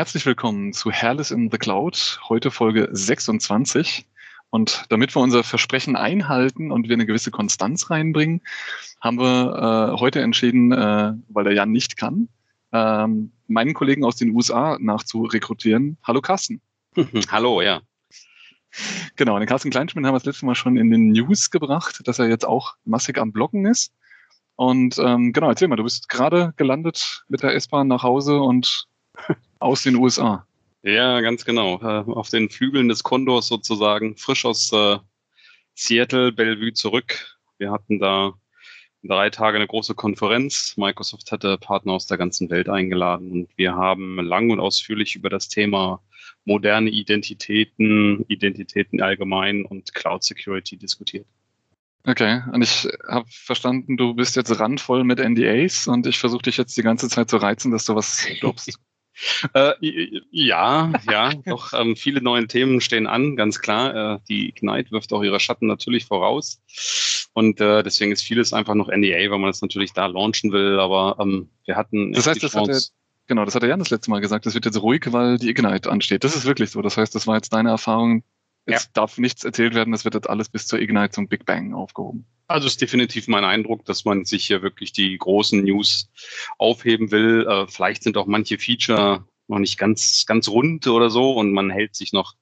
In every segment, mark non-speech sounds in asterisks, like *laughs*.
Herzlich willkommen zu Hairless in the Cloud, heute Folge 26. Und damit wir unser Versprechen einhalten und wir eine gewisse Konstanz reinbringen, haben wir äh, heute entschieden, äh, weil der Jan nicht kann, ähm, meinen Kollegen aus den USA nachzurekrutieren. Hallo Carsten. *laughs* Hallo, ja. Genau, den Carsten Kleinschmidt haben wir das letzte Mal schon in den News gebracht, dass er jetzt auch massig am Blocken ist. Und ähm, genau, erzähl mal, du bist gerade gelandet mit der S-Bahn nach Hause und *laughs* aus den USA. Ja, ganz genau. Äh, auf den Flügeln des Kondors sozusagen, frisch aus äh, Seattle, Bellevue zurück. Wir hatten da drei Tage eine große Konferenz. Microsoft hatte Partner aus der ganzen Welt eingeladen und wir haben lang und ausführlich über das Thema moderne Identitäten, Identitäten allgemein und Cloud Security diskutiert. Okay, und ich habe verstanden, du bist jetzt randvoll mit NDAs und ich versuche dich jetzt die ganze Zeit zu reizen, dass du was glaubst. *laughs* Äh, ja, ja, *laughs* doch ähm, viele neue Themen stehen an, ganz klar. Äh, die Ignite wirft auch ihre Schatten natürlich voraus. Und äh, deswegen ist vieles einfach noch NDA, weil man es natürlich da launchen will. Aber ähm, wir hatten. Das heißt, das hat er, genau, das hat der Jan das letzte Mal gesagt. Das wird jetzt ruhig, weil die Ignite ansteht. Das ist wirklich so. Das heißt, das war jetzt deine Erfahrung. Es ja. darf nichts erzählt werden. Das wird jetzt alles bis zur Ignite zum Big Bang aufgehoben. Also ist definitiv mein Eindruck, dass man sich hier wirklich die großen News aufheben will. Äh, vielleicht sind auch manche Feature noch nicht ganz, ganz rund oder so und man hält sich noch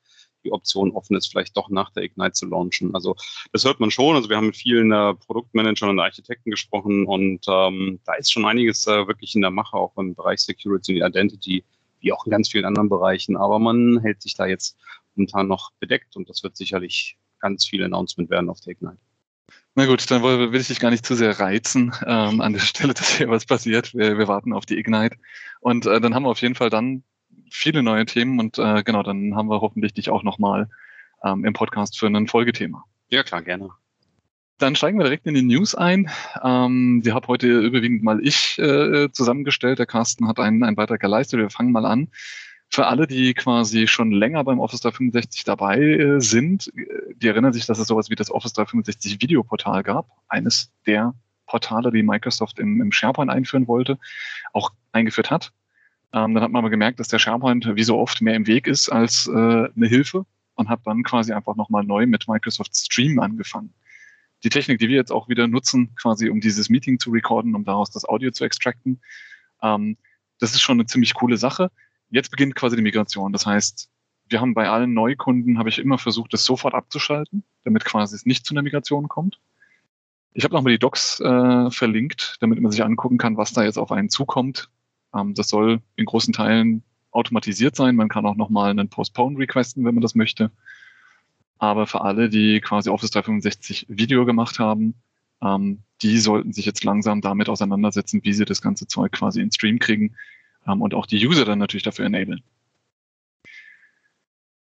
die Option offen ist, vielleicht doch nach der Ignite zu launchen. Also das hört man schon. Also wir haben mit vielen äh, Produktmanagern und Architekten gesprochen und ähm, da ist schon einiges äh, wirklich in der Mache, auch im Bereich Security und Identity, wie auch in ganz vielen anderen Bereichen. Aber man hält sich da jetzt momentan noch bedeckt und das wird sicherlich ganz viel Announcement werden auf der Ignite. Na gut, dann will ich dich gar nicht zu sehr reizen ähm, an der *laughs* Stelle, dass hier was passiert. Wir, wir warten auf die Ignite. Und äh, dann haben wir auf jeden Fall dann viele neue Themen und äh, genau, dann haben wir hoffentlich dich auch nochmal ähm, im Podcast für ein Folgethema. Ja, klar, gerne. Dann steigen wir direkt in die News ein. Ähm, die habe heute überwiegend mal ich äh, zusammengestellt. Der Carsten hat einen, einen Beitrag geleistet. Wir fangen mal an für alle, die quasi schon länger beim Office 365 dabei äh, sind, äh, die erinnern sich, dass es sowas wie das Office 365 Videoportal gab. Eines der Portale, die Microsoft im, im SharePoint einführen wollte, auch eingeführt hat. Ähm, dann hat man aber gemerkt, dass der SharePoint wie so oft mehr im Weg ist als äh, eine Hilfe und hat dann quasi einfach nochmal neu mit Microsoft Stream angefangen. Die Technik, die wir jetzt auch wieder nutzen, quasi um dieses Meeting zu recorden, um daraus das Audio zu extracten, ähm, das ist schon eine ziemlich coole Sache jetzt beginnt quasi die Migration. Das heißt, wir haben bei allen Neukunden, habe ich immer versucht, das sofort abzuschalten, damit quasi es nicht zu einer Migration kommt. Ich habe nochmal die Docs äh, verlinkt, damit man sich angucken kann, was da jetzt auf einen zukommt. Ähm, das soll in großen Teilen automatisiert sein. Man kann auch nochmal einen Postpone requesten, wenn man das möchte. Aber für alle, die quasi Office 365 Video gemacht haben, ähm, die sollten sich jetzt langsam damit auseinandersetzen, wie sie das ganze Zeug quasi in Stream kriegen und auch die User dann natürlich dafür enablen.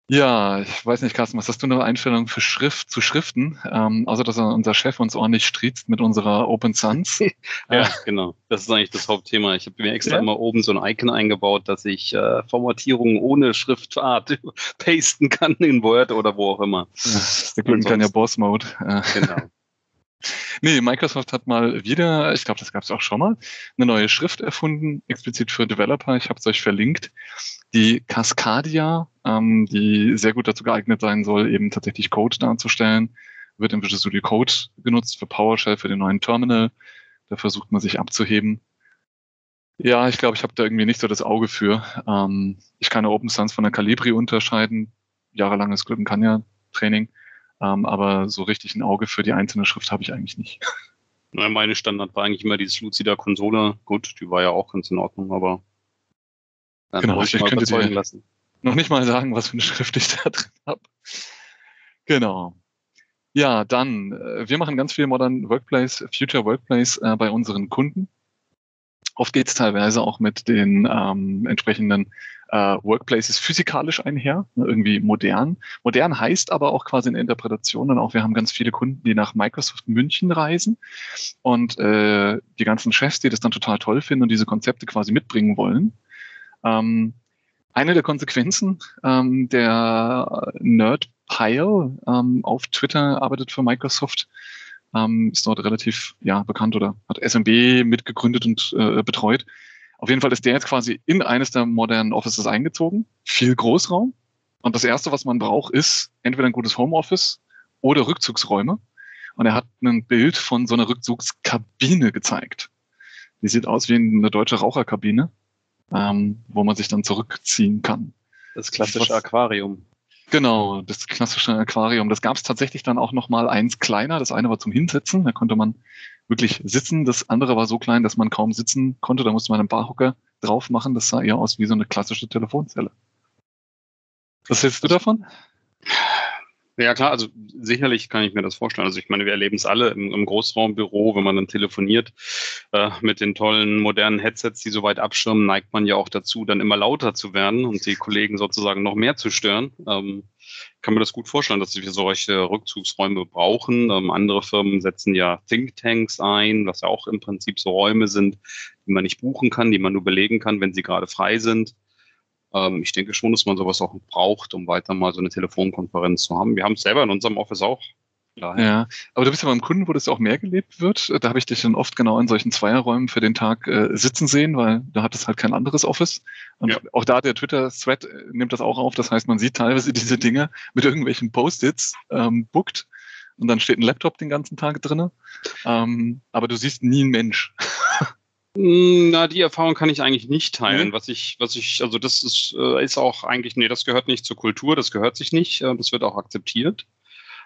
Ja, ich weiß nicht, Carsten, was hast du eine Einstellung für Schrift zu Schriften? Ähm, außer dass unser Chef uns ordentlich striezt mit unserer Open Sans. *laughs* *laughs* ja, genau. Das ist eigentlich das Hauptthema. Ich habe mir extra ja? immer oben so ein Icon eingebaut, dass ich äh, Formatierungen ohne Schriftart *laughs* pasten kann in Word oder wo auch immer. Ja, der guten kann ja Boss Mode. Äh. Genau. Nee, Microsoft hat mal wieder, ich glaube, das gab es auch schon mal, eine neue Schrift erfunden, explizit für Developer. Ich habe es euch verlinkt. Die Cascadia, ähm, die sehr gut dazu geeignet sein soll, eben tatsächlich Code darzustellen, wird im Visual Studio Code genutzt für PowerShell, für den neuen Terminal. Da versucht man sich abzuheben. Ja, ich glaube, ich habe da irgendwie nicht so das Auge für. Ähm, ich kann ja Open Sans von der Calibri unterscheiden. Jahrelanges Glück kann ja Training. Ähm, aber so richtig ein Auge für die einzelne Schrift habe ich eigentlich nicht. Na, meine Standard war eigentlich immer dieses Lucida Konsole. Gut, die war ja auch ganz in Ordnung, aber dann genau, ich mal überzeugen lassen. Noch nicht mal sagen, was für eine Schrift ich da drin habe. Genau. Ja, dann, äh, wir machen ganz viel Modern Workplace, Future Workplace äh, bei unseren Kunden. Oft geht es teilweise auch mit den ähm, entsprechenden äh, Workplaces physikalisch einher, ne, irgendwie modern. Modern heißt aber auch quasi eine Interpretation und auch wir haben ganz viele Kunden, die nach Microsoft München reisen und äh, die ganzen Chefs, die das dann total toll finden und diese Konzepte quasi mitbringen wollen. Ähm, eine der Konsequenzen ähm, der Nerd Pile ähm, auf Twitter arbeitet für Microsoft, ähm, ist dort relativ ja bekannt oder hat SMB mitgegründet und äh, betreut Auf jeden Fall ist der jetzt quasi in eines der modernen Offices eingezogen. Viel Großraum. Und das erste, was man braucht, ist entweder ein gutes Homeoffice oder Rückzugsräume. Und er hat ein Bild von so einer Rückzugskabine gezeigt. Die sieht aus wie eine deutsche Raucherkabine, ähm, wo man sich dann zurückziehen kann. Das klassische was, Aquarium. Genau, das klassische Aquarium. Das gab es tatsächlich dann auch noch mal eins kleiner. Das eine war zum Hinsetzen, da konnte man wirklich sitzen. Das andere war so klein, dass man kaum sitzen konnte. Da musste man einen Barhocker drauf machen. Das sah eher aus wie so eine klassische Telefonzelle. Was hältst du davon? Ja klar, also sicherlich kann ich mir das vorstellen. Also ich meine, wir erleben es alle im, im, Großraumbüro, wenn man dann telefoniert äh, mit den tollen modernen Headsets, die so weit abschirmen, neigt man ja auch dazu, dann immer lauter zu werden und die Kollegen sozusagen noch mehr zu stören. Ähm, kann mir das gut vorstellen, dass wir solche Rückzugsräume brauchen. Ähm, andere Firmen setzen ja Thinktanks ein, was ja auch im Prinzip so Räume sind, die man nicht buchen kann, die man nur belegen kann, wenn sie gerade frei sind. Ähm, ich denke schon, dass man sowas auch braucht, um weiter mal so eine Telefonkonferenz zu haben. Wir haben es selber in unserem Office auch. Daher. Ja, aber du bist ja beim Kunden, wo das auch mehr gelebt wird. Da habe ich dich dann oft genau in solchen Zweierräumen für den Tag äh, sitzen sehen, weil da hat es halt kein anderes Office. Und ja. auch da der Twitter-Thread äh, nimmt das auch auf. Das heißt, man sieht teilweise *laughs* diese Dinge mit irgendwelchen Post-its ähm, bookt und dann steht ein Laptop den ganzen Tag drinne. Ähm, aber du siehst nie einen Mensch. *laughs* Hm, na, die Erfahrung kann ich eigentlich nicht teilen. Mhm. Was ich, was ich, also das ist, äh, ist auch eigentlich, nee, das gehört nicht zur Kultur, das gehört sich nicht, äh, das wird auch akzeptiert.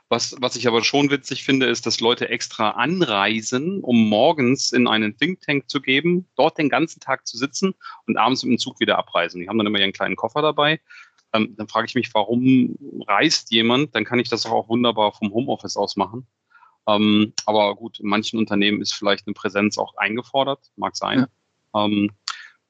Was, was ich aber schon witzig finde, ist, dass Leute extra anreisen, um morgens in einen Think Tank zu geben, dort den ganzen Tag zu sitzen und abends mit dem Zug wieder abreisen. Die haben dann immer ihren kleinen Koffer dabei. Ähm, dann frage ich mich, warum reist jemand? Dann kann ich das auch wunderbar vom Homeoffice aus machen. Ähm, aber gut, in manchen Unternehmen ist vielleicht eine Präsenz auch eingefordert, mag sein. Ja. Ähm,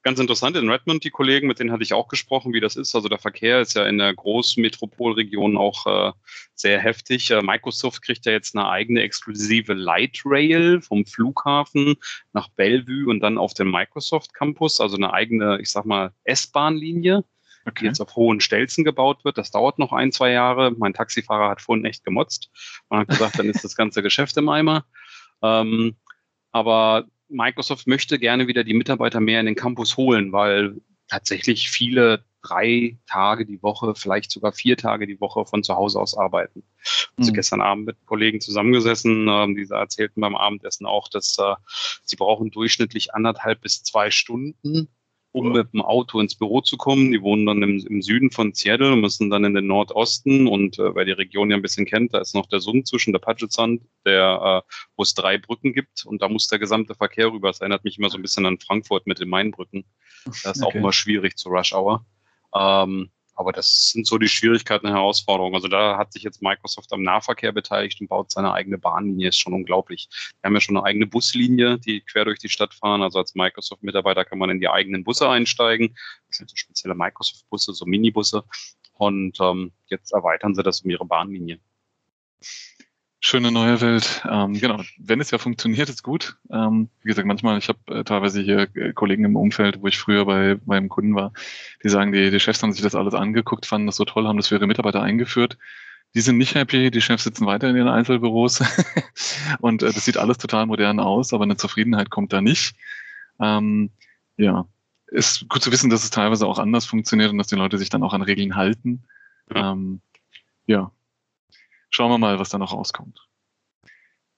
ganz interessant, in Redmond, die Kollegen, mit denen hatte ich auch gesprochen, wie das ist. Also der Verkehr ist ja in der Großmetropolregion auch äh, sehr heftig. Äh, Microsoft kriegt ja jetzt eine eigene exklusive Light Rail vom Flughafen nach Bellevue und dann auf den Microsoft Campus, also eine eigene, ich sag mal, S-Bahn-Linie okay. die jetzt auf hohen Stelzen gebaut wird. Das dauert noch ein, zwei Jahre. Mein Taxifahrer hat vorhin echt gemotzt. Man hat gesagt, dann ist das ganze Geschäft im Eimer. Ähm, aber Microsoft möchte gerne wieder die Mitarbeiter mehr in den Campus holen, weil tatsächlich viele drei Tage die Woche, vielleicht sogar vier Tage die Woche von zu Hause aus arbeiten. Also mhm. gestern Abend mit Kollegen zusammengesessen, ähm, die erzählten beim Abendessen auch, dass äh, sie brauchen durchschnittlich anderthalb bis zwei Stunden um mit dem Auto ins Büro zu kommen. Die wohnen dann im, im Süden von Seattle, müssen dann in den Nordosten und äh, wer die Region ja ein bisschen kennt, da ist noch der Sund zwischen der Puget Sound, der, äh, wo es drei Brücken gibt und da muss der gesamte Verkehr rüber. Das erinnert mich immer so ein bisschen an Frankfurt mit den Mainbrücken. Das ist okay. auch immer schwierig zur Rush Hour. Ähm, aber das sind so die Schwierigkeiten und Herausforderungen. Also da hat sich jetzt Microsoft am Nahverkehr beteiligt und baut seine eigene Bahnlinie. Ist schon unglaublich. Wir haben ja schon eine eigene Buslinie, die quer durch die Stadt fahren. Also als Microsoft-Mitarbeiter kann man in die eigenen Busse einsteigen. Das sind so spezielle Microsoft-Busse, so Minibusse. Und ähm, jetzt erweitern sie das um ihre Bahnlinie. Schöne neue Welt. Ähm, genau, wenn es ja funktioniert, ist gut. Ähm, wie gesagt, manchmal, ich habe äh, teilweise hier äh, Kollegen im Umfeld, wo ich früher bei meinem Kunden war, die sagen, die, die Chefs haben sich das alles angeguckt, fanden das so toll, haben das für ihre Mitarbeiter eingeführt. Die sind nicht happy, die Chefs sitzen weiter in ihren Einzelbüros *laughs* und äh, das sieht alles total modern aus, aber eine Zufriedenheit kommt da nicht. Ähm, ja, ist gut zu wissen, dass es teilweise auch anders funktioniert und dass die Leute sich dann auch an Regeln halten. Ja, ähm, ja Schauen wir mal, was da noch rauskommt.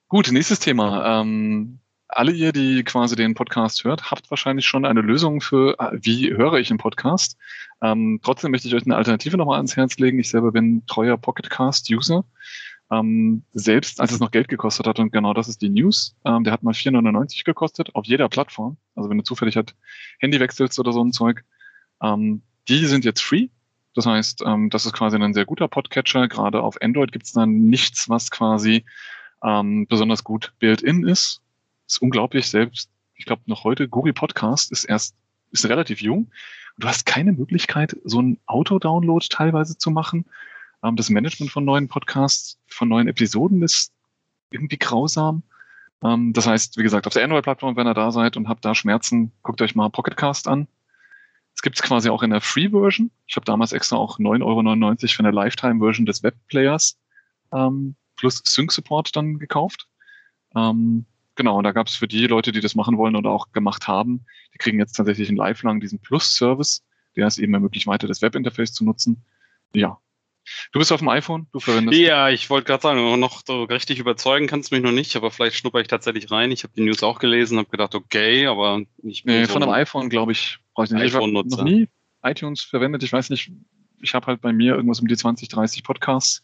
Gut, nächstes Thema. Ähm, alle ihr, die quasi den Podcast hört, habt wahrscheinlich schon eine Lösung für, äh, wie höre ich einen Podcast. Ähm, trotzdem möchte ich euch eine Alternative nochmal ans Herz legen. Ich selber bin treuer Pocketcast-User. Ähm, selbst als es noch Geld gekostet hat, und genau das ist die News, ähm, der hat mal 4,99 gekostet auf jeder Plattform. Also wenn du zufällig halt Handy wechselst oder so ein Zeug. Ähm, die sind jetzt free. Das heißt, ähm, das ist quasi ein sehr guter Podcatcher. Gerade auf Android gibt es dann nichts, was quasi ähm, besonders gut built-in ist. ist unglaublich. Selbst, ich glaube, noch heute, Google Podcast ist erst, ist relativ jung. Du hast keine Möglichkeit, so einen Auto-Download teilweise zu machen. Ähm, das Management von neuen Podcasts, von neuen Episoden ist irgendwie grausam. Ähm, das heißt, wie gesagt, auf der Android-Plattform, wenn ihr da seid und habt da Schmerzen, guckt euch mal Pocketcast an. Gibt es quasi auch in der Free-Version. Ich habe damals extra auch 9,99 Euro für eine Lifetime-Version des Webplayers ähm, plus Sync-Support dann gekauft. Ähm, genau, und da gab es für die Leute, die das machen wollen oder auch gemacht haben, die kriegen jetzt tatsächlich einen Lifelang diesen Plus-Service, der es eben ermöglicht, weiter das Webinterface zu nutzen. Ja. Du bist auf dem iPhone, du verwendest. Ja, ich wollte gerade sagen, noch so richtig überzeugen kannst du mich noch nicht, aber vielleicht schnupper ich tatsächlich rein. Ich habe die News auch gelesen, habe gedacht, okay, aber ich bin nee, so von einem iPhone, glaube ich, brauche ich nicht. Ich habe noch nie iTunes verwendet. Ich weiß nicht, ich habe halt bei mir irgendwas um die 20, 30 Podcasts,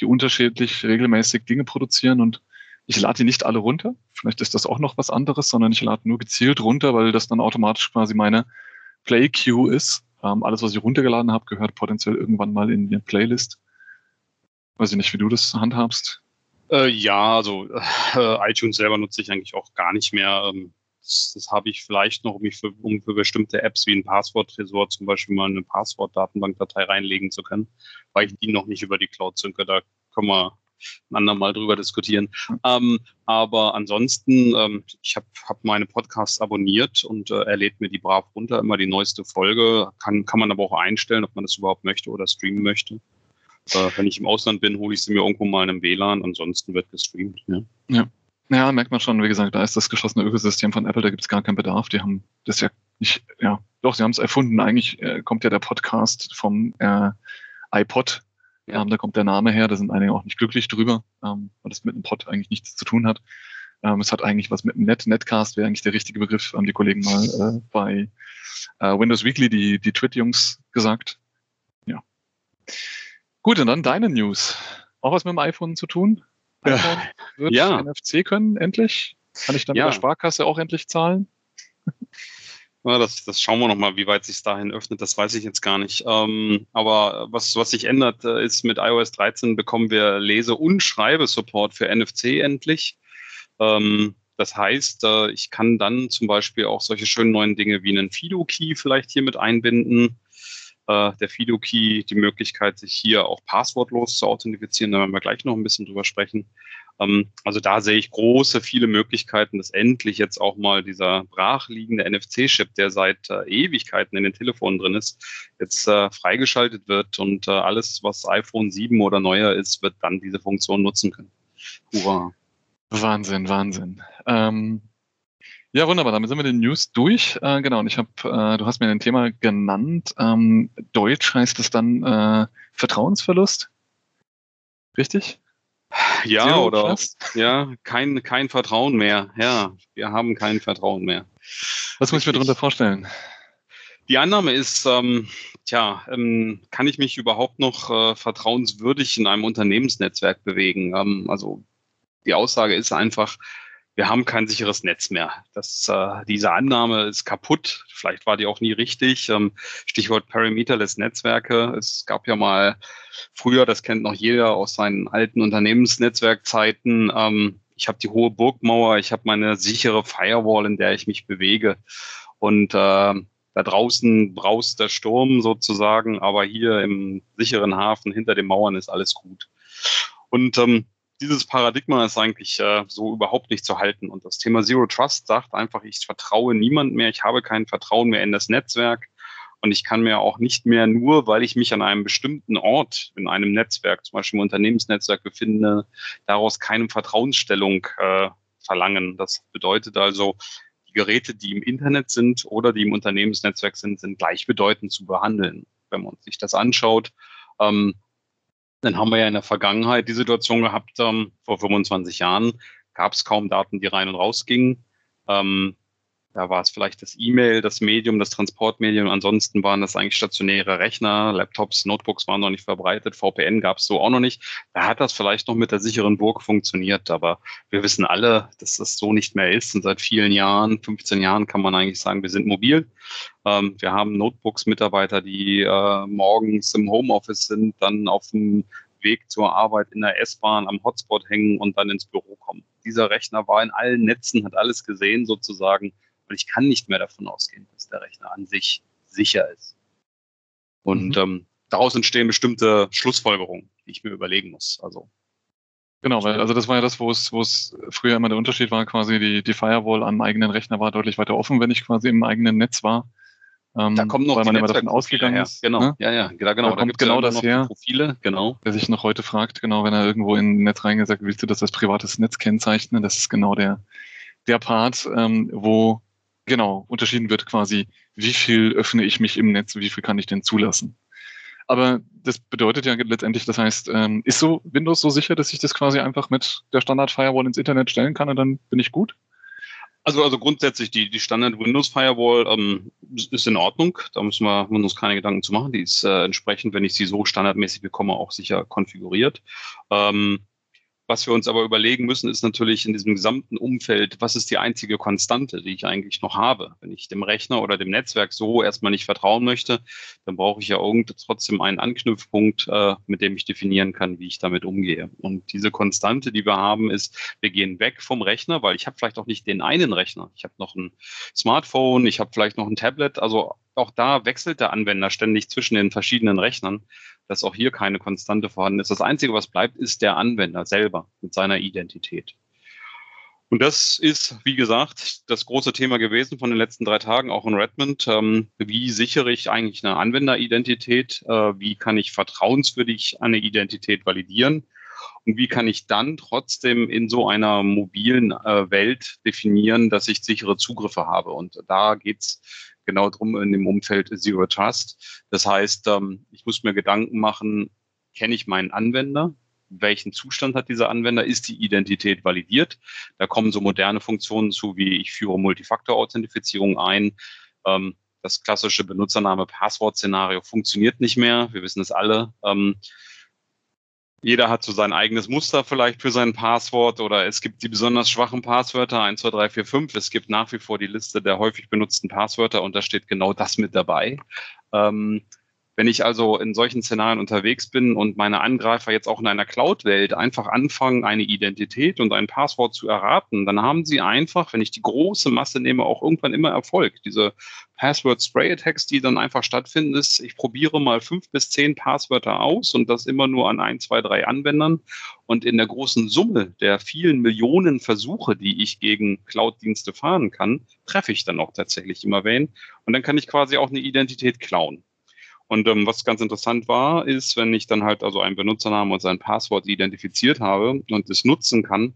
die unterschiedlich regelmäßig Dinge produzieren und ich lade die nicht alle runter. Vielleicht ist das auch noch was anderes, sondern ich lade nur gezielt runter, weil das dann automatisch quasi meine Play Queue ist. Ähm, alles, was ich runtergeladen habe, gehört potenziell irgendwann mal in die Playlist. Weiß ich nicht, wie du das handhabst. Äh, ja, also äh, iTunes selber nutze ich eigentlich auch gar nicht mehr. Ähm, das, das habe ich vielleicht noch, um, für, um für bestimmte Apps wie ein Passwort-Tresor zum Beispiel mal eine Passwort-Datenbankdatei reinlegen zu können, weil ich die noch nicht über die Cloud synke. Da können wir ein andermal drüber diskutieren. Ähm, aber ansonsten, ähm, ich habe hab meine Podcasts abonniert und äh, er lädt mir die brav runter, immer die neueste Folge. Kann, kann man aber auch einstellen, ob man das überhaupt möchte oder streamen möchte. Äh, wenn ich im Ausland bin, hole ich sie mir irgendwo mal in einem WLAN, ansonsten wird gestreamt. Ja. ja. Ja, merkt man schon, wie gesagt, da ist das geschlossene Ökosystem von Apple, da gibt es gar keinen Bedarf. Die haben das ja nicht, ja, doch, sie haben es erfunden. Eigentlich äh, kommt ja der Podcast vom äh, iPod ja. Ähm, da kommt der Name her, da sind einige auch nicht glücklich drüber, ähm, weil das mit einem Pod eigentlich nichts zu tun hat. Ähm, es hat eigentlich was mit einem Net, Netcast wäre eigentlich der richtige Begriff, haben die Kollegen mal äh, bei äh, Windows Weekly, die, die Twit-Jungs gesagt. Ja. Gut, und dann deine News. Auch was mit dem iPhone zu tun? iPhone wird ja. NFC können, endlich? Kann ich dann ja. mit der Sparkasse auch endlich zahlen? Ja, das, das schauen wir nochmal, wie weit sich dahin öffnet, das weiß ich jetzt gar nicht. Ähm, aber was, was sich ändert, äh, ist mit iOS 13 bekommen wir Lese- und Schreibesupport für NFC endlich. Ähm, das heißt, äh, ich kann dann zum Beispiel auch solche schönen neuen Dinge wie einen Fido-Key vielleicht hier mit einbinden. Äh, der Fido-Key, die Möglichkeit, sich hier auch passwortlos zu authentifizieren, da werden wir gleich noch ein bisschen drüber sprechen. Ähm, also da sehe ich große, viele Möglichkeiten, dass endlich jetzt auch mal dieser brachliegende NFC-Chip, der seit äh, Ewigkeiten in den Telefonen drin ist, jetzt äh, freigeschaltet wird und äh, alles, was iPhone 7 oder neuer ist, wird dann diese Funktion nutzen können. Hurra. Wahnsinn, Wahnsinn. Ähm, ja, wunderbar. Damit sind wir den News durch. Äh, genau. Und ich habe, äh, du hast mir ein Thema genannt. Ähm, Deutsch heißt es dann äh, Vertrauensverlust. Richtig? Ja, Zero oder Trust? ja, kein, kein Vertrauen mehr. Ja, wir haben kein Vertrauen mehr. Was muss ich mir darunter vorstellen? Die Annahme ist, ähm, tja, ähm, kann ich mich überhaupt noch äh, vertrauenswürdig in einem Unternehmensnetzwerk bewegen? Ähm, also die Aussage ist einfach, wir haben kein sicheres Netz mehr. Das, äh, diese Annahme ist kaputt. Vielleicht war die auch nie richtig. Ähm, Stichwort Parameterless Netzwerke. Es gab ja mal früher, das kennt noch jeder aus seinen alten Unternehmensnetzwerkzeiten. Ähm, ich habe die hohe Burgmauer, ich habe meine sichere Firewall, in der ich mich bewege. Und äh, da draußen braust der Sturm sozusagen, aber hier im sicheren Hafen hinter den Mauern ist alles gut. Und ähm, dieses Paradigma ist eigentlich äh, so überhaupt nicht zu halten. Und das Thema Zero Trust sagt einfach, ich vertraue niemand mehr, ich habe kein Vertrauen mehr in das Netzwerk. Und ich kann mir auch nicht mehr nur, weil ich mich an einem bestimmten Ort in einem Netzwerk, zum Beispiel im Unternehmensnetzwerk befinde, daraus keine Vertrauensstellung äh, verlangen. Das bedeutet also, die Geräte, die im Internet sind oder die im Unternehmensnetzwerk sind, sind gleichbedeutend zu behandeln. Wenn man sich das anschaut, ähm, dann haben wir ja in der Vergangenheit die Situation gehabt, ähm, vor 25 Jahren gab es kaum Daten, die rein und raus gingen. Ähm, da war es vielleicht das E-Mail, das Medium, das Transportmedium. Ansonsten waren das eigentlich stationäre Rechner, Laptops, Notebooks waren noch nicht verbreitet, VPN gab es so auch noch nicht. Da hat das vielleicht noch mit der sicheren Burg funktioniert, aber wir wissen alle, dass das so nicht mehr ist. Und seit vielen Jahren, 15 Jahren kann man eigentlich sagen, wir sind mobil. Ähm, wir haben Notebooks-Mitarbeiter, die äh, morgens im Homeoffice sind, dann auf dem Weg zur Arbeit in der S-Bahn am Hotspot hängen und dann ins Büro kommen. Dieser Rechner war in allen Netzen, hat alles gesehen sozusagen und ich kann nicht mehr davon ausgehen, dass der Rechner an sich sicher ist. Und mhm. ähm, daraus entstehen bestimmte Schlussfolgerungen, die ich mir überlegen muss. Also Genau, weil also das war ja das, wo es, wo es früher immer der Unterschied war, quasi die, die Firewall am eigenen Rechner war deutlich weiter offen, wenn ich quasi im eigenen Netz war. Ähm, da kommt noch weil man immer davon ausgegangen her. ist. Genau, ne? ja, ja, genau. Da, da kommt genau das her. Profile, genau. Der sich noch heute fragt, genau, wenn er irgendwo in ein Netz reingesagt, willst du das als privates Netz kennzeichnen? Das ist genau der, der Part, ähm, wo genau unterschieden wird quasi, wie viel öffne ich mich im Netz, wie viel kann ich denn zulassen. Aber das bedeutet ja letztendlich, das heißt, ähm, ist so Windows so sicher, dass ich das quasi einfach mit der Standard Firewall ins Internet stellen kann und dann bin ich gut? Also, also grundsätzlich die, die Standard Windows Firewall ähm, ist in Ordnung. Da müssen wir, müssen uns keine Gedanken zu machen. Die ist äh, entsprechend, wenn ich sie so standardmäßig bekomme, auch sicher konfiguriert. Ähm, was wir uns aber überlegen müssen, ist natürlich in diesem gesamten Umfeld, was ist die einzige Konstante, die ich eigentlich noch habe? Wenn ich dem Rechner oder dem Netzwerk so erstmal nicht vertrauen möchte, dann brauche ich ja irgend trotzdem einen Anknüpfpunkt, äh, mit dem ich definieren kann, wie ich damit umgehe. Und diese Konstante, die wir haben, ist, wir gehen weg vom Rechner, weil ich habe vielleicht auch nicht den einen Rechner. Ich habe noch ein Smartphone, ich habe vielleicht noch ein Tablet. Also auch da wechselt der Anwender ständig zwischen den verschiedenen Rechnern dass auch hier keine Konstante vorhanden ist. Das Einzige, was bleibt, ist der Anwender selber mit seiner Identität. Und das ist, wie gesagt, das große Thema gewesen von den letzten drei Tagen, auch in Redmond. Ähm, wie sichere ich eigentlich eine Anwenderidentität? Äh, wie kann ich vertrauenswürdig eine Identität validieren? Und wie kann ich dann trotzdem in so einer mobilen äh, Welt definieren, dass ich sichere Zugriffe habe? Und da geht's genau drum in dem Umfeld Zero Trust. Das heißt, ähm, ich muss mir Gedanken machen, kenne ich meinen Anwender? Welchen Zustand hat dieser Anwender? Ist die Identität validiert? Da kommen so moderne Funktionen zu, wie ich führe Multifaktor-Authentifizierung ein. Ähm, das klassische Benutzername-Passwort-Szenario funktioniert nicht mehr. Wir wissen es alle. Jeder hat so sein eigenes Muster vielleicht für sein Passwort oder es gibt die besonders schwachen Passwörter 1, 2, 3, 4, 5. Es gibt nach wie vor die Liste der häufig benutzten Passwörter und da steht genau das mit dabei. Ähm, wenn ich also in solchen Szenarien unterwegs bin und meine Angreifer jetzt auch in einer Cloud-Welt einfach anfangen, eine Identität und ein Passwort zu erraten, dann haben sie einfach, wenn ich die große Masse nehme, auch irgendwann immer Erfolg. Diese Password-Spray-Attacks, die dann einfach stattfinden, ist, ich probiere mal fünf bis zehn Passwörter aus und das immer nur an ein, zwei, drei Anwendern. Und in der großen Summe der vielen Millionen Versuche, die ich gegen Cloud-Dienste fahren kann, treffe ich dann auch tatsächlich immer wen. Und dann kann ich quasi auch eine Identität klauen. Und ähm, was ganz interessant war, ist, wenn ich dann halt also einen Benutzernamen und sein Passwort identifiziert habe und es nutzen kann,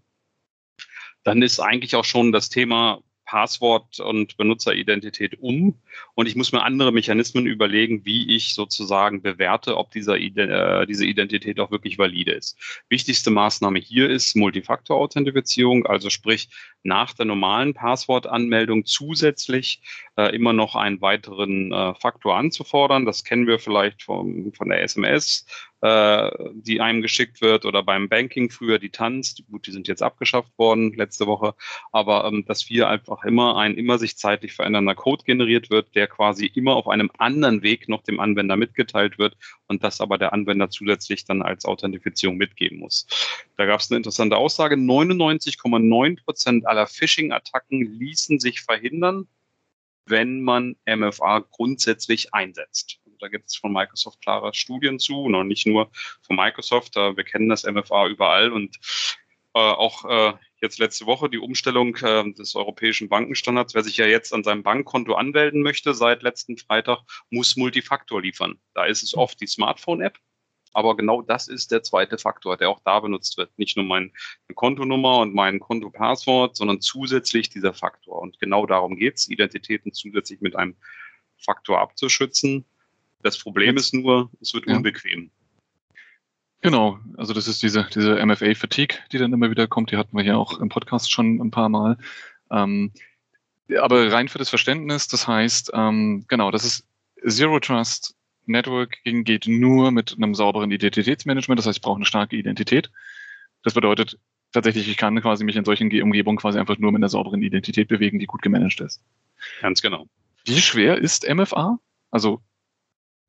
dann ist eigentlich auch schon das Thema Passwort und Benutzeridentität um und ich muss mir andere Mechanismen überlegen, wie ich sozusagen bewerte, ob dieser, äh, diese Identität auch wirklich valide ist. Wichtigste Maßnahme hier ist Multifaktor-Authentifizierung, also sprich nach der normalen Passwortanmeldung zusätzlich äh, immer noch einen weiteren äh, Faktor anzufordern. Das kennen wir vielleicht vom, von der SMS, äh, die einem geschickt wird oder beim Banking früher die Tanz. Gut, die sind jetzt abgeschafft worden letzte Woche, aber ähm, dass wir einfach immer ein immer sich zeitlich verändernder Code generiert wird, der quasi immer auf einem anderen Weg noch dem Anwender mitgeteilt wird und das aber der Anwender zusätzlich dann als Authentifizierung mitgeben muss. Da gab es eine interessante Aussage. 99,9 Prozent aller Phishing-Attacken ließen sich verhindern, wenn man MFA grundsätzlich einsetzt. Da gibt es von Microsoft klare Studien zu, noch nicht nur von Microsoft. Wir kennen das MFA überall und äh, auch äh, jetzt letzte Woche die Umstellung äh, des europäischen Bankenstandards. Wer sich ja jetzt an seinem Bankkonto anmelden möchte seit letzten Freitag, muss Multifaktor liefern. Da ist es oft die Smartphone-App, aber genau das ist der zweite Faktor, der auch da benutzt wird. Nicht nur meine Kontonummer und mein Kontopasswort, sondern zusätzlich dieser Faktor. Und genau darum geht es, Identitäten zusätzlich mit einem Faktor abzuschützen. Das Problem ist nur, es wird ja. unbequem. Genau, also das ist diese, diese MFA-Fatigue, die dann immer wieder kommt. Die hatten wir hier auch im Podcast schon ein paar Mal. Ähm, aber rein für das Verständnis, das heißt, ähm, genau, das ist Zero Trust Networking geht nur mit einem sauberen Identitätsmanagement. Das heißt, ich brauche eine starke Identität. Das bedeutet tatsächlich, ich kann quasi mich in solchen Umgebungen quasi einfach nur mit einer sauberen Identität bewegen, die gut gemanagt ist. Ganz genau. Wie schwer ist MFA? Also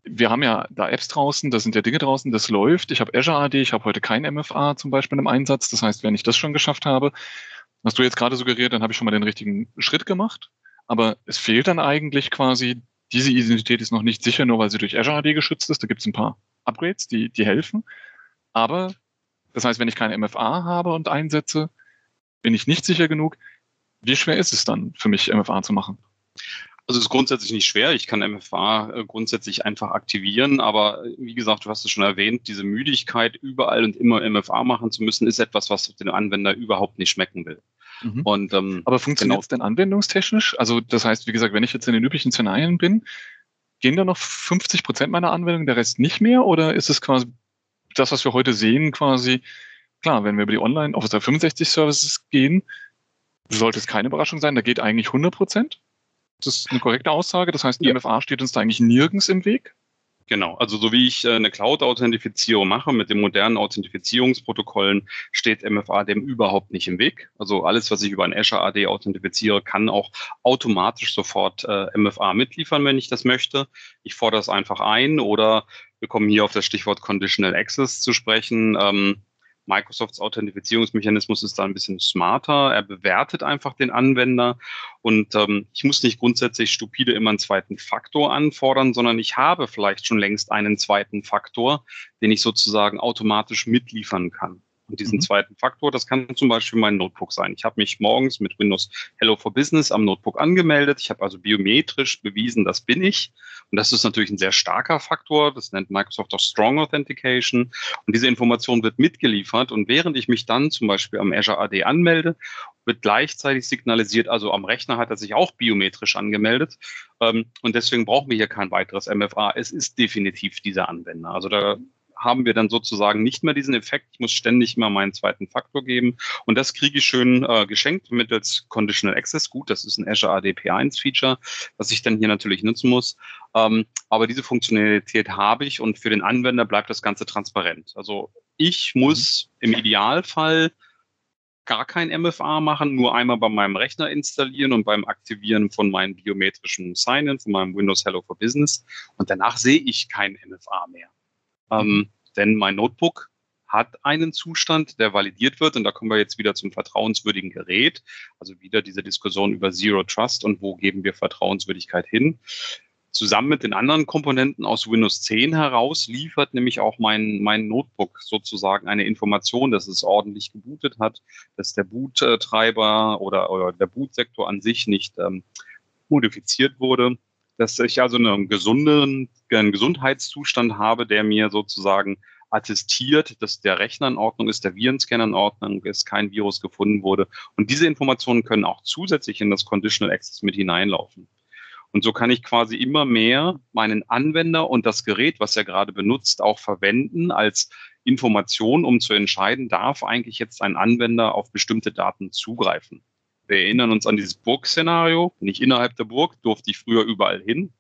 wir haben ja da Apps draußen, da sind ja Dinge draußen, das läuft. Ich habe Azure AD, ich habe heute kein MFA zum Beispiel im Einsatz. Das heißt, wenn ich das schon geschafft habe, hast du jetzt gerade suggeriert, dann habe ich schon mal den richtigen Schritt gemacht. Aber es fehlt dann eigentlich quasi diese Identität ist noch nicht sicher, nur weil sie durch Azure AD geschützt ist. Da gibt es ein paar Upgrades, die, die helfen. Aber das heißt, wenn ich keine MFA habe und einsetze, bin ich nicht sicher genug. Wie schwer ist es dann für mich, MFA zu machen? Also es ist grundsätzlich nicht schwer. Ich kann MFA äh, grundsätzlich einfach aktivieren, aber äh, wie gesagt, du hast es schon erwähnt, diese Müdigkeit, überall und immer MFA machen zu müssen, ist etwas, was den Anwender überhaupt nicht schmecken will. Mhm. Und, ähm, aber funktioniert es genau. denn anwendungstechnisch? Also das heißt, wie gesagt, wenn ich jetzt in den üblichen Szenarien bin, gehen da noch 50 Prozent meiner Anwendung, der Rest nicht mehr? Oder ist es quasi das, was wir heute sehen, quasi, klar, wenn wir über die Online Office 365 Services gehen, sollte es keine Überraschung sein, da geht eigentlich 100 Prozent? Das ist eine korrekte Aussage. Das heißt, ja. MFA steht uns da eigentlich nirgends im Weg. Genau, also so wie ich äh, eine Cloud-Authentifizierung mache mit den modernen Authentifizierungsprotokollen, steht MFA dem überhaupt nicht im Weg. Also alles, was ich über ein Azure AD authentifiziere, kann auch automatisch sofort äh, MFA mitliefern, wenn ich das möchte. Ich fordere es einfach ein oder wir kommen hier auf das Stichwort Conditional Access zu sprechen. Ähm, Microsofts Authentifizierungsmechanismus ist da ein bisschen smarter. Er bewertet einfach den Anwender und ähm, ich muss nicht grundsätzlich stupide immer einen zweiten Faktor anfordern, sondern ich habe vielleicht schon längst einen zweiten Faktor, den ich sozusagen automatisch mitliefern kann. Und diesen mhm. zweiten Faktor, das kann zum Beispiel mein Notebook sein. Ich habe mich morgens mit Windows Hello for Business am Notebook angemeldet. Ich habe also biometrisch bewiesen, das bin ich. Und das ist natürlich ein sehr starker Faktor. Das nennt Microsoft auch Strong Authentication. Und diese Information wird mitgeliefert. Und während ich mich dann zum Beispiel am Azure AD anmelde, wird gleichzeitig signalisiert, also am Rechner hat er sich auch biometrisch angemeldet. Ähm, und deswegen brauchen wir hier kein weiteres MFA. Es ist definitiv dieser Anwender. Also da haben wir dann sozusagen nicht mehr diesen Effekt. Ich muss ständig immer meinen zweiten Faktor geben. Und das kriege ich schön äh, geschenkt mittels Conditional Access. Gut, das ist ein Azure AD P1 Feature, was ich dann hier natürlich nutzen muss. Ähm, aber diese Funktionalität habe ich und für den Anwender bleibt das Ganze transparent. Also ich muss im Idealfall gar kein MFA machen, nur einmal bei meinem Rechner installieren und beim Aktivieren von meinem biometrischen Sign-in, von meinem Windows Hello for Business. Und danach sehe ich kein MFA mehr. Ähm, denn mein Notebook hat einen Zustand, der validiert wird. Und da kommen wir jetzt wieder zum vertrauenswürdigen Gerät. Also wieder diese Diskussion über Zero Trust und wo geben wir Vertrauenswürdigkeit hin. Zusammen mit den anderen Komponenten aus Windows 10 heraus liefert nämlich auch mein, mein Notebook sozusagen eine Information, dass es ordentlich gebootet hat, dass der Boottreiber oder, oder der Bootsektor an sich nicht ähm, modifiziert wurde dass ich also einen gesunden einen Gesundheitszustand habe, der mir sozusagen attestiert, dass der Rechner in Ordnung ist, der Virenscanner in Ordnung ist, kein Virus gefunden wurde. Und diese Informationen können auch zusätzlich in das Conditional Access mit hineinlaufen. Und so kann ich quasi immer mehr meinen Anwender und das Gerät, was er gerade benutzt, auch verwenden als Information, um zu entscheiden, darf eigentlich jetzt ein Anwender auf bestimmte Daten zugreifen. Wir erinnern uns an dieses Burgszenario. Nicht innerhalb der Burg durfte ich früher überall hin.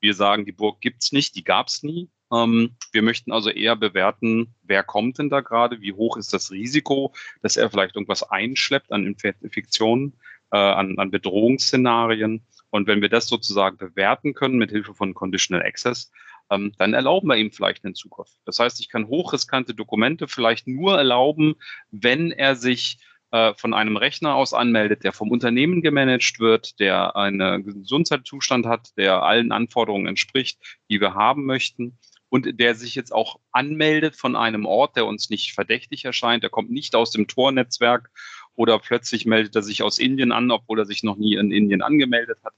Wir sagen, die Burg gibt's nicht, die gab's nie. Ähm, wir möchten also eher bewerten, wer kommt denn da gerade, wie hoch ist das Risiko, dass er vielleicht irgendwas einschleppt an Infektionen, äh, an, an Bedrohungsszenarien. Und wenn wir das sozusagen bewerten können mit Hilfe von Conditional Access, ähm, dann erlauben wir ihm vielleicht einen Zugriff. Das heißt, ich kann hochriskante Dokumente vielleicht nur erlauben, wenn er sich äh, von einem Rechner aus anmeldet, der vom Unternehmen gemanagt wird, der einen Gesundheitszustand hat, der allen Anforderungen entspricht, die wir haben möchten und der sich jetzt auch anmeldet von einem Ort, der uns nicht verdächtig erscheint, der kommt nicht aus dem Tor-Netzwerk oder plötzlich meldet er sich aus Indien an, obwohl er sich noch nie in Indien angemeldet hat.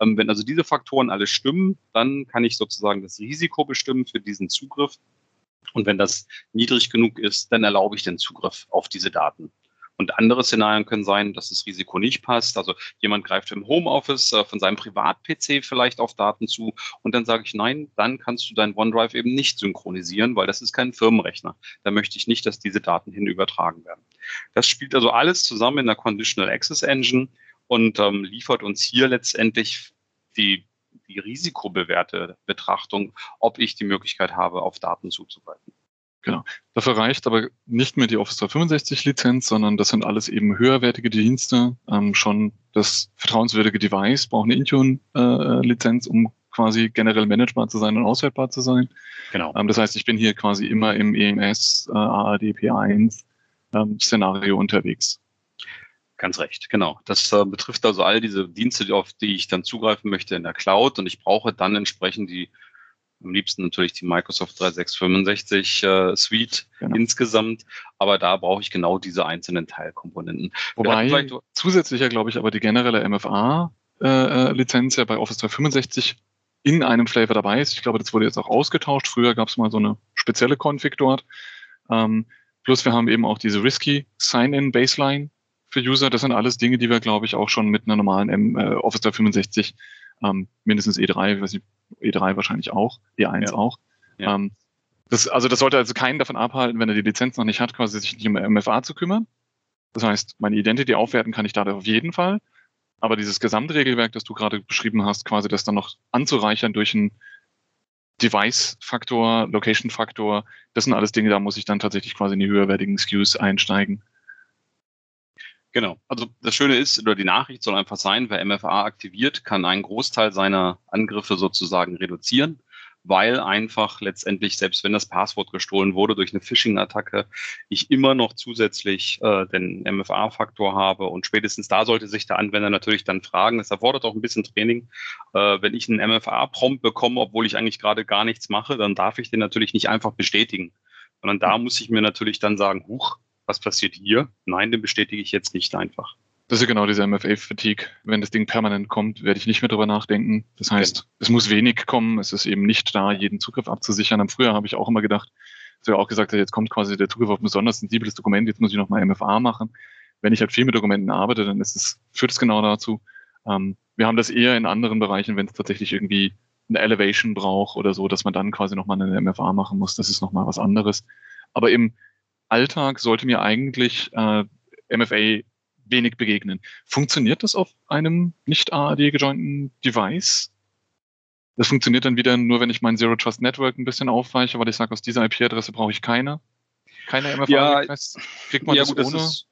Ähm, wenn also diese Faktoren alle stimmen, dann kann ich sozusagen das Risiko bestimmen für diesen Zugriff. Und wenn das niedrig genug ist, dann erlaube ich den Zugriff auf diese Daten. Und andere Szenarien können sein, dass das Risiko nicht passt. Also jemand greift im Homeoffice äh, von seinem Privat-PC vielleicht auf Daten zu und dann sage ich, nein, dann kannst du dein OneDrive eben nicht synchronisieren, weil das ist kein Firmenrechner. Da möchte ich nicht, dass diese Daten hin übertragen werden. Das spielt also alles zusammen in der Conditional Access Engine und ähm, liefert uns hier letztendlich die, die risikobewährte Betrachtung, ob ich die Möglichkeit habe, auf Daten zuzugreifen. Genau. Dafür reicht aber nicht mehr die Office 365 Lizenz, sondern das sind alles eben höherwertige Dienste. Ähm, schon das vertrauenswürdige Device braucht eine Intune-Lizenz, äh, um quasi generell managebar zu sein und auswertbar zu sein. Genau. Ähm, das heißt, ich bin hier quasi immer im EMS, äh, AAD P1 ähm, Szenario unterwegs. Ganz recht, genau. Das äh, betrifft also all diese Dienste, auf die ich dann zugreifen möchte in der Cloud und ich brauche dann entsprechend die am liebsten natürlich die Microsoft 365 äh, Suite genau. insgesamt, aber da brauche ich genau diese einzelnen Teilkomponenten. Wobei zusätzlicher, glaube ich, aber die generelle MFA Lizenz ja bei Office 365 in einem Flavor dabei ist. Ich glaube, das wurde jetzt auch ausgetauscht. Früher gab es mal so eine spezielle Config dort. Ähm, plus wir haben eben auch diese Risky Sign-in Baseline für User. Das sind alles Dinge, die wir, glaube ich, auch schon mit einer normalen M, äh, Office 365, ähm, mindestens E3, weiß nicht, E3 wahrscheinlich auch, E1 ja. auch. Ja. Ähm, das, also das sollte also keinen davon abhalten, wenn er die Lizenz noch nicht hat, quasi sich nicht um MFA zu kümmern. Das heißt, meine Identity aufwerten kann ich da auf jeden Fall. Aber dieses Gesamtregelwerk, das du gerade beschrieben hast, quasi das dann noch anzureichern durch einen Device-Faktor, Location-Faktor, das sind alles Dinge, da muss ich dann tatsächlich quasi in die höherwertigen SKUs einsteigen. Genau. Also das Schöne ist, oder die Nachricht soll einfach sein, wer MFA aktiviert, kann einen Großteil seiner Angriffe sozusagen reduzieren weil einfach letztendlich, selbst wenn das Passwort gestohlen wurde durch eine Phishing-Attacke, ich immer noch zusätzlich äh, den MFA-Faktor habe. Und spätestens da sollte sich der Anwender natürlich dann fragen, es erfordert auch ein bisschen Training. Äh, wenn ich einen MFA-Prompt bekomme, obwohl ich eigentlich gerade gar nichts mache, dann darf ich den natürlich nicht einfach bestätigen. Sondern da muss ich mir natürlich dann sagen, huch, was passiert hier? Nein, den bestätige ich jetzt nicht einfach. Das ist ja genau diese MFA-Fatigue. Wenn das Ding permanent kommt, werde ich nicht mehr drüber nachdenken. Das heißt, genau. es muss wenig kommen. Es ist eben nicht da, jeden Zugriff abzusichern. Am früher habe ich auch immer gedacht, dass wir auch gesagt, jetzt kommt quasi der Zugriff auf ein besonders sensibles Dokument. Jetzt muss ich nochmal MFA machen. Wenn ich halt viel mit Dokumenten arbeite, dann ist es, führt es genau dazu. Ähm, wir haben das eher in anderen Bereichen, wenn es tatsächlich irgendwie eine Elevation braucht oder so, dass man dann quasi nochmal eine MFA machen muss. Das ist nochmal was anderes. Aber im Alltag sollte mir eigentlich äh, MFA wenig begegnen. Funktioniert das auf einem nicht AAD gejointen Device? Das funktioniert dann wieder nur, wenn ich mein Zero Trust Network ein bisschen aufweiche, weil ich sage, aus dieser IP-Adresse brauche ich keine. Keine MFA-Requests. Ja, Kriegt man ja, das gut, ohne? Das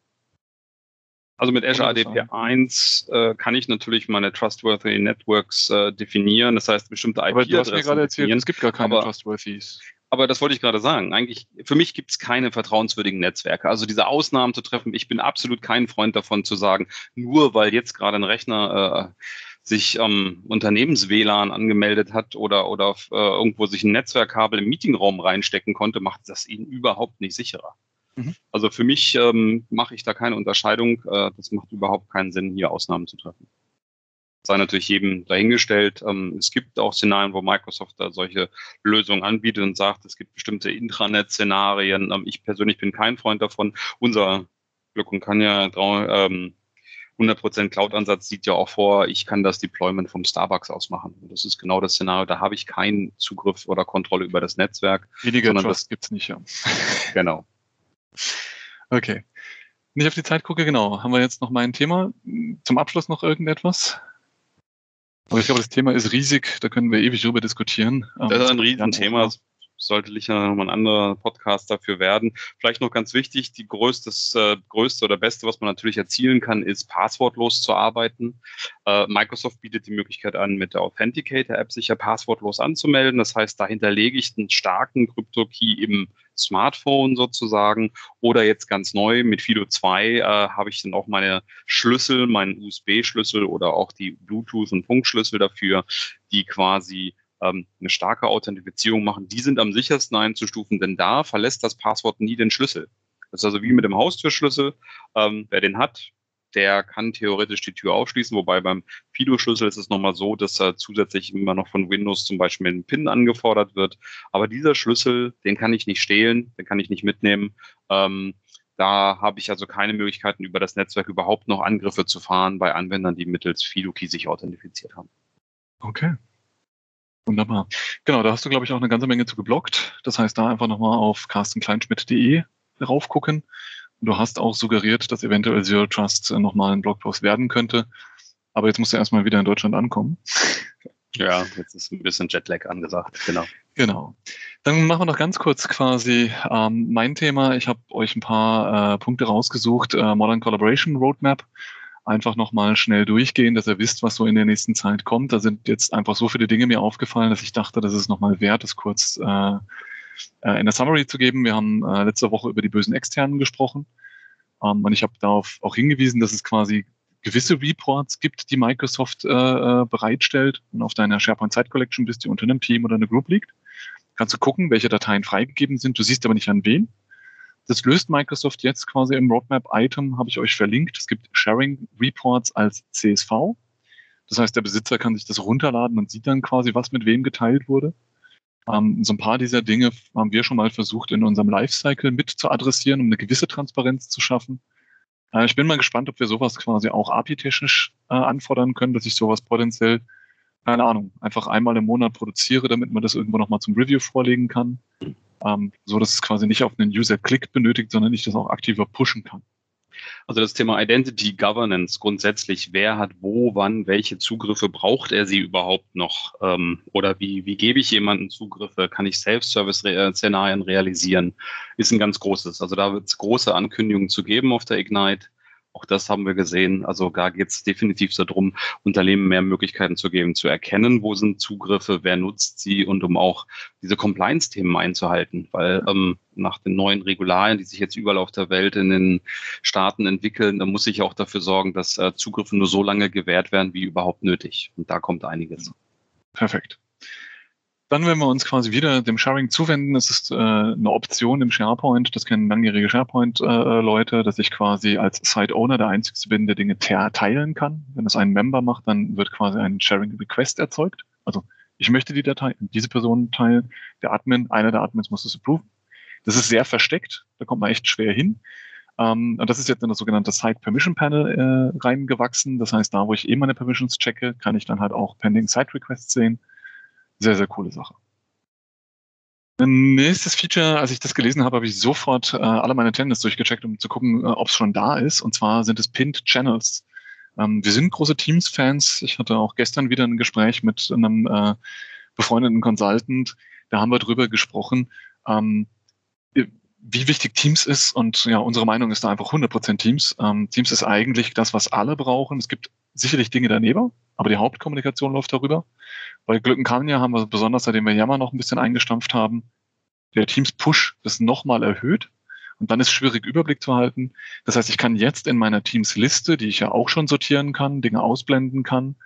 also mit Azure ADP 1 äh, kann ich natürlich meine Trustworthy Networks äh, definieren. Das heißt, bestimmte IP-Adressen. Aber du hast mir gerade erzählt, es gibt gar keine Trustworthies aber das wollte ich gerade sagen. Eigentlich, für mich gibt es keine vertrauenswürdigen Netzwerke. Also diese Ausnahmen zu treffen, ich bin absolut kein Freund davon zu sagen, nur weil jetzt gerade ein Rechner äh, sich ähm, Unternehmens-WLAN angemeldet hat oder, oder äh, irgendwo sich ein Netzwerkkabel im Meetingraum reinstecken konnte, macht das ihn überhaupt nicht sicherer. Mhm. Also für mich ähm, mache ich da keine Unterscheidung. Äh, das macht überhaupt keinen Sinn, hier Ausnahmen zu treffen sei natürlich jedem dahingestellt. Ähm, es gibt auch Szenarien, wo Microsoft da solche Lösungen anbietet und sagt, es gibt bestimmte Intranet-Szenarien. Ähm, ich persönlich bin kein Freund davon. Unser Glück und kann ja ähm, 100% Cloud-Ansatz sieht ja auch vor, ich kann das Deployment vom Starbucks aus machen. Das ist genau das Szenario. Da habe ich keinen Zugriff oder Kontrolle über das Netzwerk. Weniger Trust gibt es nicht, ja. *laughs* Genau. Okay. Wenn ich auf die Zeit gucke, genau. Haben wir jetzt noch mein Thema? Zum Abschluss noch irgendetwas? Aber ich glaube, das Thema ist riesig, da können wir ewig drüber diskutieren. Das ist ein Riesenthema, sollte sicher nochmal ein anderer Podcast dafür werden. Vielleicht noch ganz wichtig, die größtes, äh, größte oder beste, was man natürlich erzielen kann, ist passwortlos zu arbeiten. Äh, Microsoft bietet die Möglichkeit an, mit der Authenticator-App sich ja passwortlos anzumelden. Das heißt, dahinter lege ich einen starken Krypto-Key im Smartphone sozusagen oder jetzt ganz neu mit Fido 2 äh, habe ich dann auch meine Schlüssel, meinen USB-Schlüssel oder auch die Bluetooth- und Funkschlüssel dafür, die quasi ähm, eine starke Authentifizierung machen. Die sind am sichersten einzustufen, denn da verlässt das Passwort nie den Schlüssel. Das ist also wie mit dem Haustürschlüssel. Ähm, wer den hat, der kann theoretisch die Tür aufschließen, wobei beim Fido-Schlüssel ist es nochmal so, dass er zusätzlich immer noch von Windows zum Beispiel ein PIN angefordert wird. Aber dieser Schlüssel, den kann ich nicht stehlen, den kann ich nicht mitnehmen. Ähm, da habe ich also keine Möglichkeiten, über das Netzwerk überhaupt noch Angriffe zu fahren bei Anwendern, die mittels FidoKey sich authentifiziert haben. Okay. Wunderbar. Genau, da hast du, glaube ich, auch eine ganze Menge zu geblockt. Das heißt, da einfach nochmal auf carstenkleinschmidt.de raufgucken. Du hast auch suggeriert, dass eventuell Zero Trust äh, nochmal ein Blogpost werden könnte. Aber jetzt musst du erstmal wieder in Deutschland ankommen. Ja, jetzt ist ein bisschen Jetlag angesagt, genau. Genau. Dann machen wir noch ganz kurz quasi ähm, mein Thema. Ich habe euch ein paar äh, Punkte rausgesucht. Äh, Modern Collaboration Roadmap. Einfach nochmal schnell durchgehen, dass ihr wisst, was so in der nächsten Zeit kommt. Da sind jetzt einfach so viele Dinge mir aufgefallen, dass ich dachte, das ist nochmal wert, das kurz äh, äh, in der Summary zu geben. Wir haben äh, letzte Woche über die bösen Externen gesprochen ähm, und ich habe darauf auch hingewiesen, dass es quasi gewisse Reports gibt, die Microsoft äh, äh, bereitstellt und auf deiner SharePoint Site Collection bist, die unter einem Team oder einer Group liegt. Kannst du gucken, welche Dateien freigegeben sind. Du siehst aber nicht an wen. Das löst Microsoft jetzt quasi im Roadmap-Item, habe ich euch verlinkt. Es gibt Sharing Reports als CSV. Das heißt, der Besitzer kann sich das runterladen und sieht dann quasi, was mit wem geteilt wurde. Ähm, so ein paar dieser Dinge haben wir schon mal versucht, in unserem Lifecycle mit zu adressieren, um eine gewisse Transparenz zu schaffen. Äh, ich bin mal gespannt, ob wir sowas quasi auch API-technisch äh, anfordern können, dass ich sowas potenziell, keine Ahnung, einfach einmal im Monat produziere, damit man das irgendwo nochmal zum Review vorlegen kann. Ähm, so dass es quasi nicht auf einen User-Click benötigt, sondern ich das auch aktiver pushen kann. Also das Thema Identity Governance grundsätzlich, wer hat wo, wann, welche Zugriffe braucht er sie überhaupt noch? Ähm, oder wie, wie gebe ich jemanden Zugriffe? Kann ich Self-Service-Szenarien realisieren? Ist ein ganz großes. Also da wird es große Ankündigungen zu geben auf der Ignite. Auch das haben wir gesehen. Also da geht es definitiv darum, Unternehmen mehr Möglichkeiten zu geben, zu erkennen, wo sind Zugriffe, wer nutzt sie und um auch diese Compliance-Themen einzuhalten. Weil ähm, nach den neuen Regularien, die sich jetzt überall auf der Welt in den Staaten entwickeln, da muss ich auch dafür sorgen, dass äh, Zugriffe nur so lange gewährt werden, wie überhaupt nötig. Und da kommt einiges. Perfekt. Dann, wenn wir uns quasi wieder dem Sharing zuwenden, ist es äh, eine Option im SharePoint, das kennen langjährige SharePoint-Leute, äh, dass ich quasi als Site-Owner der Einzige bin, der Dinge teilen kann. Wenn es ein Member macht, dann wird quasi ein Sharing-Request erzeugt. Also ich möchte die Datei, diese Person teilen. Der Admin, einer der Admins muss es approven. Das ist sehr versteckt, da kommt man echt schwer hin. Um, und das ist jetzt in das sogenannte Site Permission Panel äh, reingewachsen. Das heißt, da, wo ich eh meine Permissions checke, kann ich dann halt auch Pending Site Requests sehen. Sehr, sehr coole Sache. Nächstes Feature, als ich das gelesen habe, habe ich sofort äh, alle meine Channels durchgecheckt, um zu gucken, äh, ob es schon da ist. Und zwar sind es Pinned Channels. Ähm, wir sind große Teams-Fans. Ich hatte auch gestern wieder ein Gespräch mit einem äh, befreundeten Consultant. Da haben wir drüber gesprochen, ähm, wie wichtig Teams ist. Und ja, unsere Meinung ist da einfach 100% Teams. Ähm, Teams ist eigentlich das, was alle brauchen. Es gibt sicherlich Dinge daneben, aber die Hauptkommunikation läuft darüber. Bei ja haben wir besonders, seitdem wir Yammer noch ein bisschen eingestampft haben, der Teams-Push das nochmal erhöht. Und dann ist schwierig, Überblick zu halten. Das heißt, ich kann jetzt in meiner Teams-Liste, die ich ja auch schon sortieren kann, Dinge ausblenden kann,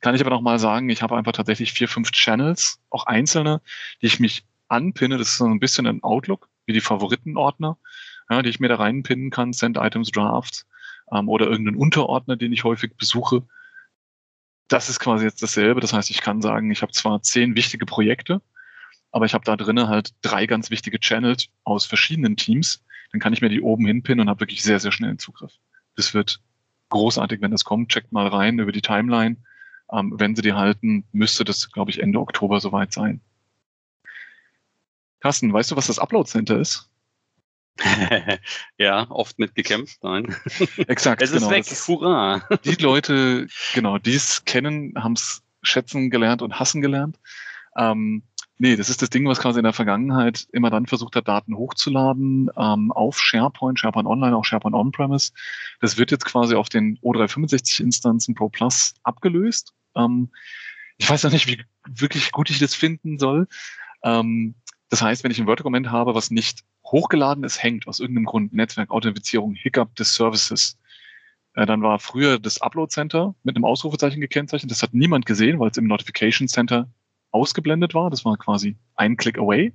kann ich aber nochmal sagen, ich habe einfach tatsächlich vier, fünf Channels, auch einzelne, die ich mich anpinne. Das ist so ein bisschen ein Outlook, wie die Favoritenordner, ja, die ich mir da reinpinnen kann, Send Items Drafts ähm, oder irgendeinen Unterordner, den ich häufig besuche das ist quasi jetzt dasselbe. Das heißt, ich kann sagen, ich habe zwar zehn wichtige Projekte, aber ich habe da drinnen halt drei ganz wichtige Channels aus verschiedenen Teams. Dann kann ich mir die oben hinpinnen und habe wirklich sehr, sehr schnellen Zugriff. Das wird großartig, wenn das kommt. Checkt mal rein über die Timeline. Ähm, wenn sie die halten, müsste das, glaube ich, Ende Oktober soweit sein. Carsten, weißt du, was das Upload Center ist? *laughs* ja, oft mitgekämpft, nein. *laughs* Exakt. Es ist genau, weg, ist, hurra. *laughs* Die Leute, genau, die es kennen, haben es schätzen gelernt und hassen gelernt. Ähm, nee, das ist das Ding, was quasi in der Vergangenheit immer dann versucht hat, Daten hochzuladen ähm, auf SharePoint, SharePoint Online, auch SharePoint On-Premise. Das wird jetzt quasi auf den O365-Instanzen Pro Plus abgelöst. Ähm, ich weiß noch nicht, wie wirklich gut ich das finden soll. Ähm, das heißt, wenn ich ein Word-Dokument habe, was nicht hochgeladen ist, hängt aus irgendeinem Grund, Netzwerk, Authentifizierung, Hiccup des Services, äh, dann war früher das Upload Center mit einem Ausrufezeichen gekennzeichnet. Das hat niemand gesehen, weil es im Notification Center ausgeblendet war. Das war quasi ein Click away.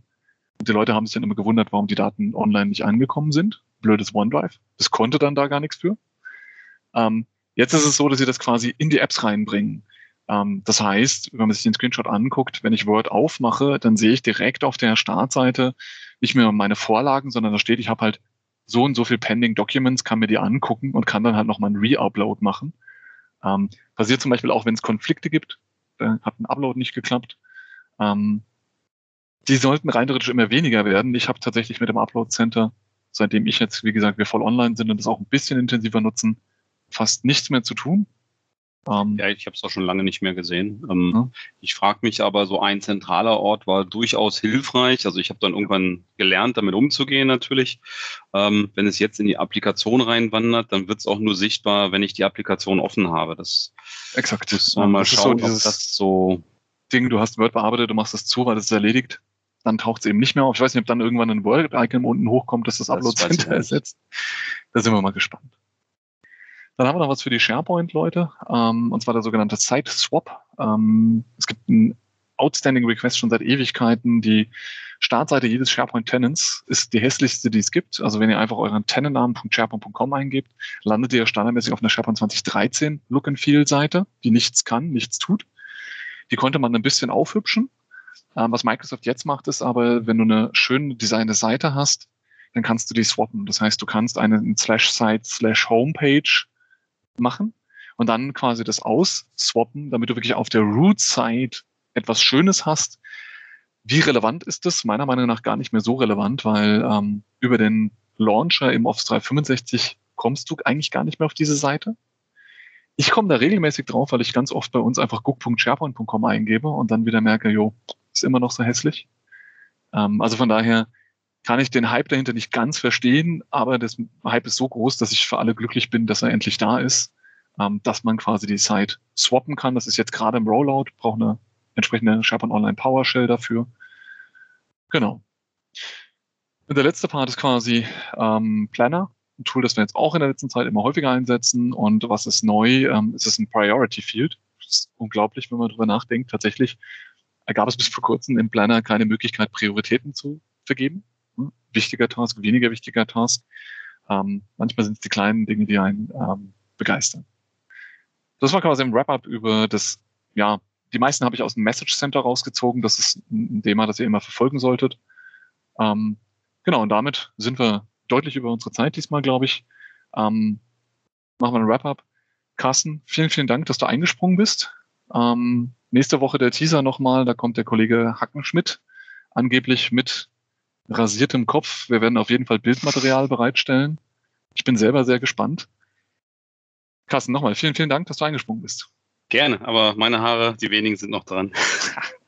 Und die Leute haben sich dann immer gewundert, warum die Daten online nicht angekommen sind. Blödes OneDrive. Das konnte dann da gar nichts für. Ähm, jetzt ist es so, dass sie das quasi in die Apps reinbringen. Ähm, das heißt, wenn man sich den Screenshot anguckt, wenn ich Word aufmache, dann sehe ich direkt auf der Startseite nicht mehr meine Vorlagen, sondern da steht, ich habe halt so und so viel Pending Documents, kann mir die angucken und kann dann halt nochmal einen Re-Upload machen. Ähm, passiert zum Beispiel auch, wenn es Konflikte gibt, da hat ein Upload nicht geklappt. Ähm, die sollten rein theoretisch immer weniger werden. Ich habe tatsächlich mit dem Upload Center, seitdem ich jetzt, wie gesagt, wir voll online sind und das auch ein bisschen intensiver nutzen, fast nichts mehr zu tun. Ähm, ja, ich habe es auch schon lange nicht mehr gesehen. Ähm, ja. Ich frage mich aber, so ein zentraler Ort war durchaus hilfreich. Also ich habe dann irgendwann gelernt, damit umzugehen natürlich. Ähm, wenn es jetzt in die Applikation reinwandert, dann wird es auch nur sichtbar, wenn ich die Applikation offen habe. Das Exakt. muss man mal schauen, so ob das so Ding, du hast Word bearbeitet, du machst es zu, weil das ist erledigt. Dann taucht es eben nicht mehr auf. Ich weiß nicht, ob dann irgendwann ein Word-Icon unten hochkommt, dass das, das Upload-Center ersetzt. Da sind wir mal gespannt. Dann haben wir noch was für die SharePoint-Leute, ähm, und zwar der sogenannte Site Swap. Ähm, es gibt ein outstanding Request schon seit Ewigkeiten. Die Startseite jedes SharePoint Tenants ist die hässlichste, die es gibt. Also wenn ihr einfach euren Tenantnamen.sharepoint.com eingebt, landet ihr standardmäßig auf einer SharePoint 2013 Look and Feel Seite, die nichts kann, nichts tut. Die konnte man ein bisschen aufhübschen. Ähm, was Microsoft jetzt macht, ist aber, wenn du eine schön designte Seite hast, dann kannst du die swappen. Das heißt, du kannst eine slash Site slash Homepage machen und dann quasi das ausswappen, damit du wirklich auf der Root-Site etwas Schönes hast. Wie relevant ist das? Meiner Meinung nach gar nicht mehr so relevant, weil ähm, über den Launcher im Office 365 kommst du eigentlich gar nicht mehr auf diese Seite. Ich komme da regelmäßig drauf, weil ich ganz oft bei uns einfach guck.sharepoint.com eingebe und dann wieder merke, jo, ist immer noch so hässlich. Ähm, also von daher kann ich den Hype dahinter nicht ganz verstehen, aber das Hype ist so groß, dass ich für alle glücklich bin, dass er endlich da ist, ähm, dass man quasi die Site swappen kann. Das ist jetzt gerade im Rollout, braucht eine entsprechende SharePoint Online PowerShell dafür. Genau. Und der letzte Part ist quasi ähm, Planner, ein Tool, das wir jetzt auch in der letzten Zeit immer häufiger einsetzen. Und was ist neu? Ähm, es ist ein Priority Field. Das ist unglaublich, wenn man darüber nachdenkt. Tatsächlich gab es bis vor kurzem im Planner keine Möglichkeit, Prioritäten zu vergeben. Wichtiger Task, weniger wichtiger Task. Ähm, manchmal sind es die kleinen Dinge, die einen ähm, begeistern. Das war quasi ein Wrap-up über das, ja, die meisten habe ich aus dem Message Center rausgezogen. Das ist ein Thema, das ihr immer verfolgen solltet. Ähm, genau, und damit sind wir deutlich über unsere Zeit diesmal, glaube ich. Ähm, machen wir ein Wrap-up. Carsten, vielen, vielen Dank, dass du eingesprungen bist. Ähm, nächste Woche der Teaser nochmal, da kommt der Kollege Hackenschmidt angeblich mit rasiertem Kopf. Wir werden auf jeden Fall Bildmaterial bereitstellen. Ich bin selber sehr gespannt. Carsten, nochmal vielen, vielen Dank, dass du eingesprungen bist. Gerne, aber meine Haare, die wenigen sind noch dran.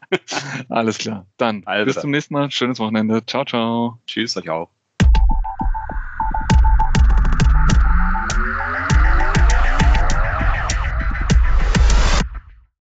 *laughs* Alles klar. Dann also. bis zum nächsten Mal. Schönes Wochenende. Ciao, ciao. Tschüss, euch auch.